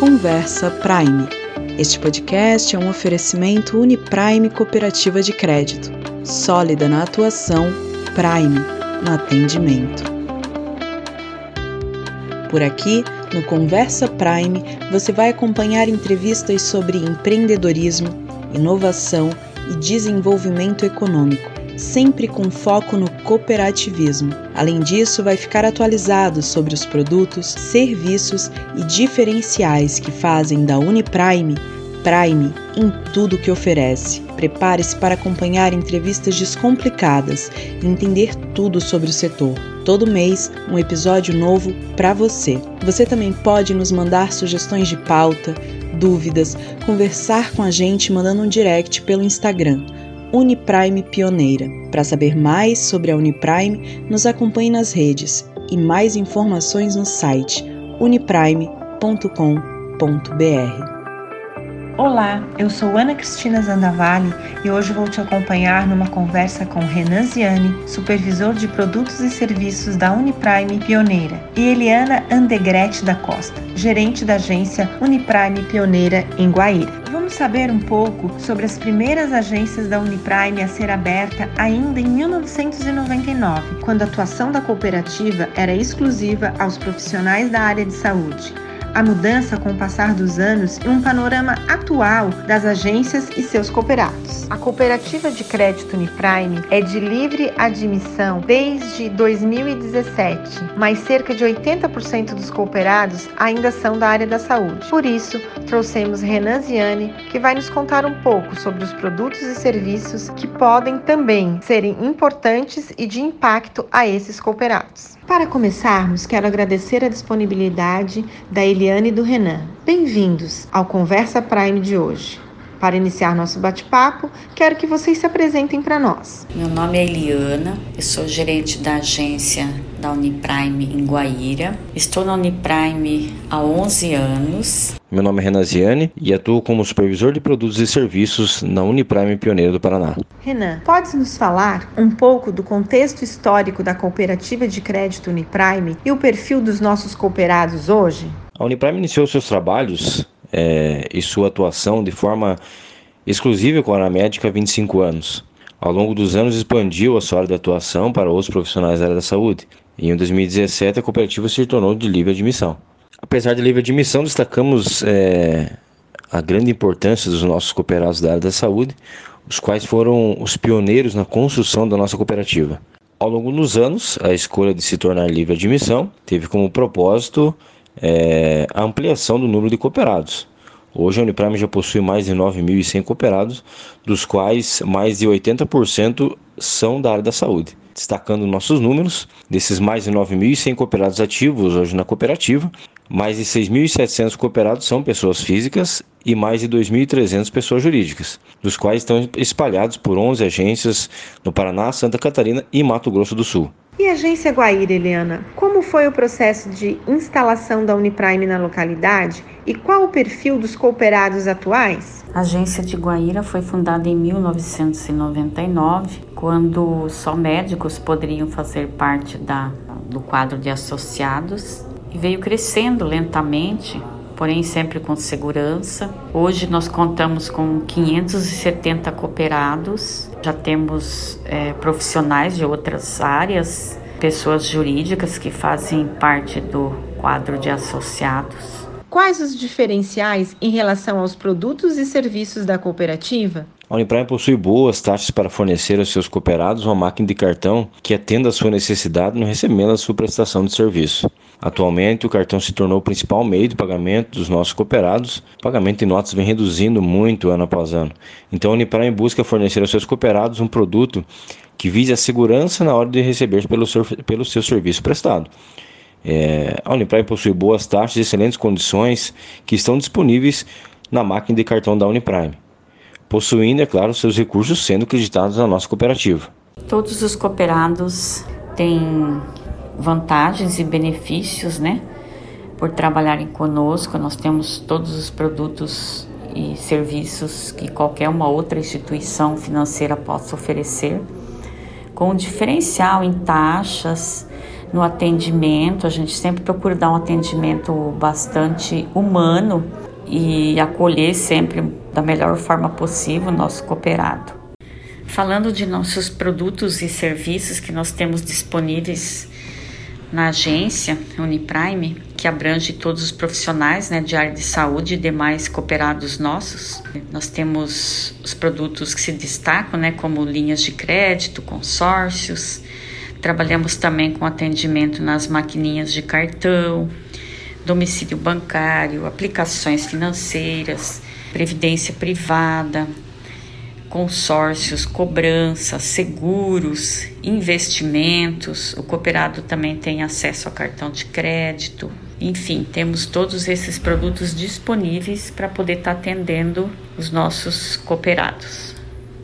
Conversa Prime. Este podcast é um oferecimento Uniprime Cooperativa de Crédito, sólida na atuação, Prime no atendimento. Por aqui, no Conversa Prime, você vai acompanhar entrevistas sobre empreendedorismo, inovação e desenvolvimento econômico sempre com foco no cooperativismo. Além disso, vai ficar atualizado sobre os produtos, serviços e diferenciais que fazem da Uniprime Prime em tudo que oferece. Prepare-se para acompanhar entrevistas descomplicadas e entender tudo sobre o setor. Todo mês, um episódio novo para você. Você também pode nos mandar sugestões de pauta, dúvidas, conversar com a gente mandando um direct pelo Instagram Uniprime Pioneira. Para saber mais sobre a Uniprime, nos acompanhe nas redes e mais informações no site uniprime.com.br. Olá, eu sou Ana Cristina Zandavalli e hoje vou te acompanhar numa conversa com Renan Ziani, supervisor de produtos e serviços da Uniprime Pioneira, e Eliana Andegretti da Costa, gerente da agência Uniprime Pioneira em Guaíra. Vamos saber um pouco sobre as primeiras agências da Uniprime a ser aberta ainda em 1999, quando a atuação da cooperativa era exclusiva aos profissionais da área de saúde a mudança com o passar dos anos e um panorama atual das agências e seus cooperados. A cooperativa de crédito Uniprime é de livre admissão desde 2017, mas cerca de 80% dos cooperados ainda são da área da saúde. Por isso, trouxemos Renan Ziani, que vai nos contar um pouco sobre os produtos e serviços que podem também serem importantes e de impacto a esses cooperados. Para começarmos, quero agradecer a disponibilidade da Eliane e do Renan. Bem-vindos ao Conversa Prime de hoje. Para iniciar nosso bate-papo, quero que vocês se apresentem para nós. Meu nome é Eliana, eu sou gerente da agência da Uniprime em Guaíra. Estou na Uniprime há 11 anos. Meu nome é Renaziane e atuo como supervisor de produtos e serviços na Uniprime Pioneira do Paraná. Renan, podes nos falar um pouco do contexto histórico da cooperativa de crédito Uniprime e o perfil dos nossos cooperados hoje? A Uniprime iniciou seus trabalhos é, e sua atuação de forma exclusiva com a médica há 25 anos. Ao longo dos anos, expandiu a sua área de atuação para outros profissionais da área da saúde. Em 2017, a cooperativa se tornou de livre admissão. Apesar de livre admissão, destacamos é, a grande importância dos nossos cooperados da área da saúde, os quais foram os pioneiros na construção da nossa cooperativa. Ao longo dos anos, a escolha de se tornar livre admissão teve como propósito é, a ampliação do número de cooperados. Hoje a Uniprime já possui mais de 9.100 cooperados, dos quais mais de 80% são da área da saúde. Destacando nossos números, desses mais de 9.100 cooperados ativos hoje na cooperativa, mais de 6.700 cooperados são pessoas físicas e mais de 2.300 pessoas jurídicas, dos quais estão espalhados por 11 agências no Paraná, Santa Catarina e Mato Grosso do Sul. E agência Guaíra, Eliana, como foi o processo de instalação da Uniprime na localidade e qual o perfil dos cooperados atuais? A agência de Guaíra foi fundada em 1999, quando só médicos poderiam fazer parte da, do quadro de associados e veio crescendo lentamente porém sempre com segurança. Hoje nós contamos com 570 cooperados, já temos é, profissionais de outras áreas, pessoas jurídicas que fazem parte do quadro de associados. Quais os diferenciais em relação aos produtos e serviços da cooperativa? A Uniprime possui boas taxas para fornecer aos seus cooperados uma máquina de cartão que atenda à sua necessidade no recebimento da sua prestação de serviço. Atualmente, o cartão se tornou o principal meio de pagamento dos nossos cooperados. O pagamento de notas vem reduzindo muito ano após ano. Então, a Uniprime busca fornecer aos seus cooperados um produto que vise a segurança na hora de receber pelo seu, pelo seu serviço prestado. É, a Uniprime possui boas taxas e excelentes condições que estão disponíveis na máquina de cartão da Uniprime possuindo, é claro, seus recursos sendo creditados na nossa cooperativa. Todos os cooperados têm vantagens e benefícios, né? Por trabalharem conosco, nós temos todos os produtos e serviços que qualquer uma outra instituição financeira possa oferecer, com um diferencial em taxas, no atendimento, a gente sempre procura dar um atendimento bastante humano e acolher sempre da melhor forma possível o nosso cooperado. Falando de nossos produtos e serviços que nós temos disponíveis na agência Uniprime, que abrange todos os profissionais né, de área de saúde e demais cooperados nossos. Nós temos os produtos que se destacam, né, como linhas de crédito, consórcios. Trabalhamos também com atendimento nas maquininhas de cartão, domicílio bancário, aplicações financeiras, previdência privada, consórcios, cobranças, seguros, investimentos. O cooperado também tem acesso a cartão de crédito. Enfim, temos todos esses produtos disponíveis para poder estar tá atendendo os nossos cooperados.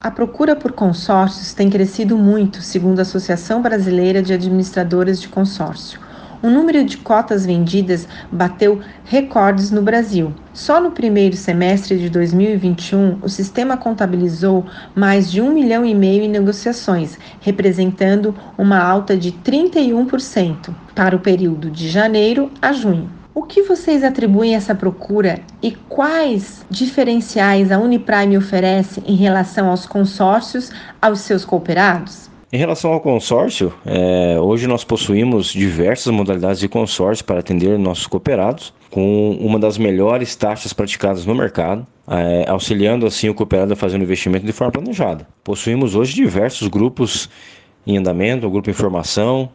A procura por consórcios tem crescido muito, segundo a Associação Brasileira de Administradoras de Consórcio o número de cotas vendidas bateu recordes no Brasil. Só no primeiro semestre de 2021, o sistema contabilizou mais de um milhão e meio em negociações, representando uma alta de 31% para o período de janeiro a junho. O que vocês atribuem essa procura e quais diferenciais a Uniprime oferece em relação aos consórcios aos seus cooperados? Em relação ao consórcio, é, hoje nós possuímos diversas modalidades de consórcio para atender nossos cooperados, com uma das melhores taxas praticadas no mercado, é, auxiliando assim o cooperado a fazer um investimento de forma planejada. Possuímos hoje diversos grupos em andamento, o grupo informação,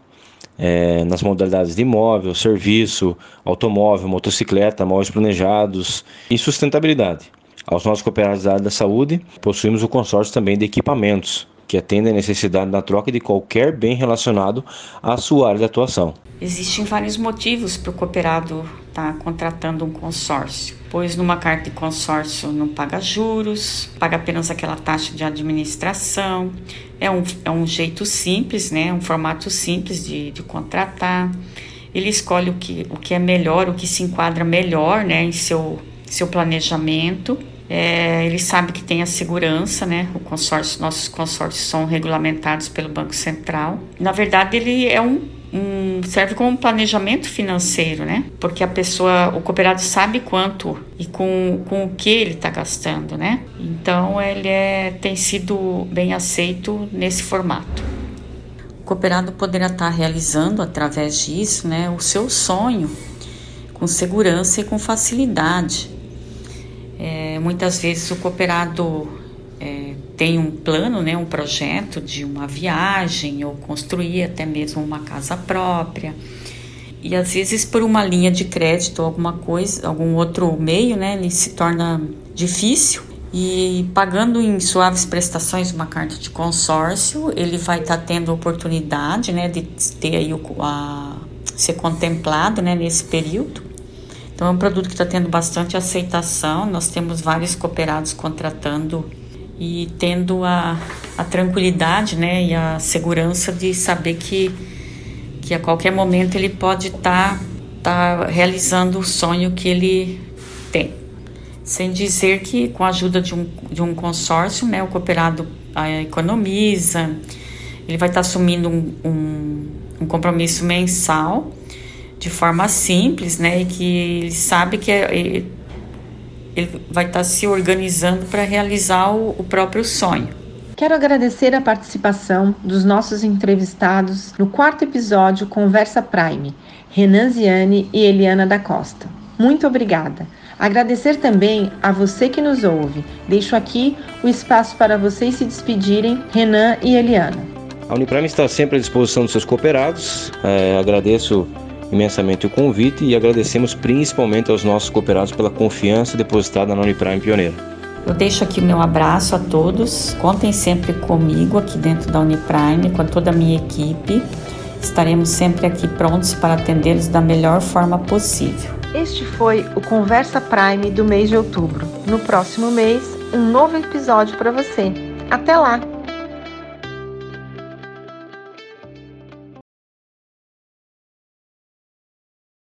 é, nas modalidades de imóvel, serviço, automóvel, motocicleta, móveis planejados e sustentabilidade. Aos nossos cooperados da área da saúde, possuímos o consórcio também de equipamentos, que atende à necessidade da troca de qualquer bem relacionado à sua área de atuação. Existem vários motivos para o cooperado estar tá contratando um consórcio, pois numa carta de consórcio não paga juros, paga apenas aquela taxa de administração, é um, é um jeito simples, né, um formato simples de, de contratar. Ele escolhe o que, o que é melhor, o que se enquadra melhor né, em seu, seu planejamento é, ele sabe que tem a segurança, né? O consórcio, nossos consórcios são regulamentados pelo Banco Central. Na verdade, ele é um, um, serve como um planejamento financeiro, né? Porque a pessoa, o cooperado sabe quanto e com, com o que ele está gastando, né? Então ele é, tem sido bem aceito nesse formato. O cooperado poderá estar tá realizando através disso, né, o seu sonho com segurança e com facilidade muitas vezes o cooperado é, tem um plano, né, um projeto de uma viagem ou construir até mesmo uma casa própria. E às vezes por uma linha de crédito ou alguma coisa, algum outro meio, né, ele se torna difícil e pagando em suaves prestações uma carta de consórcio, ele vai estar tá tendo oportunidade, né, de ter aí o, a, ser contemplado, né, nesse período então é um produto que está tendo bastante aceitação. Nós temos vários cooperados contratando e tendo a, a tranquilidade né, e a segurança de saber que, que a qualquer momento ele pode estar tá, tá realizando o sonho que ele tem. Sem dizer que com a ajuda de um, de um consórcio, né, o cooperado ah, economiza, ele vai estar tá assumindo um, um, um compromisso mensal de forma simples, né? E que ele sabe que é, ele vai estar tá se organizando para realizar o, o próprio sonho. Quero agradecer a participação dos nossos entrevistados no quarto episódio Conversa Prime, Renan Ziani e Eliana da Costa. Muito obrigada. Agradecer também a você que nos ouve. Deixo aqui o espaço para vocês se despedirem, Renan e Eliana. A Uniprime está sempre à disposição dos seus cooperados. É, agradeço imensamente o convite e agradecemos principalmente aos nossos cooperados pela confiança depositada na Uniprime Pioneira. Eu deixo aqui o meu abraço a todos. Contem sempre comigo aqui dentro da Uniprime, com toda a minha equipe. Estaremos sempre aqui prontos para atendê-los da melhor forma possível. Este foi o Conversa Prime do mês de outubro. No próximo mês, um novo episódio para você. Até lá!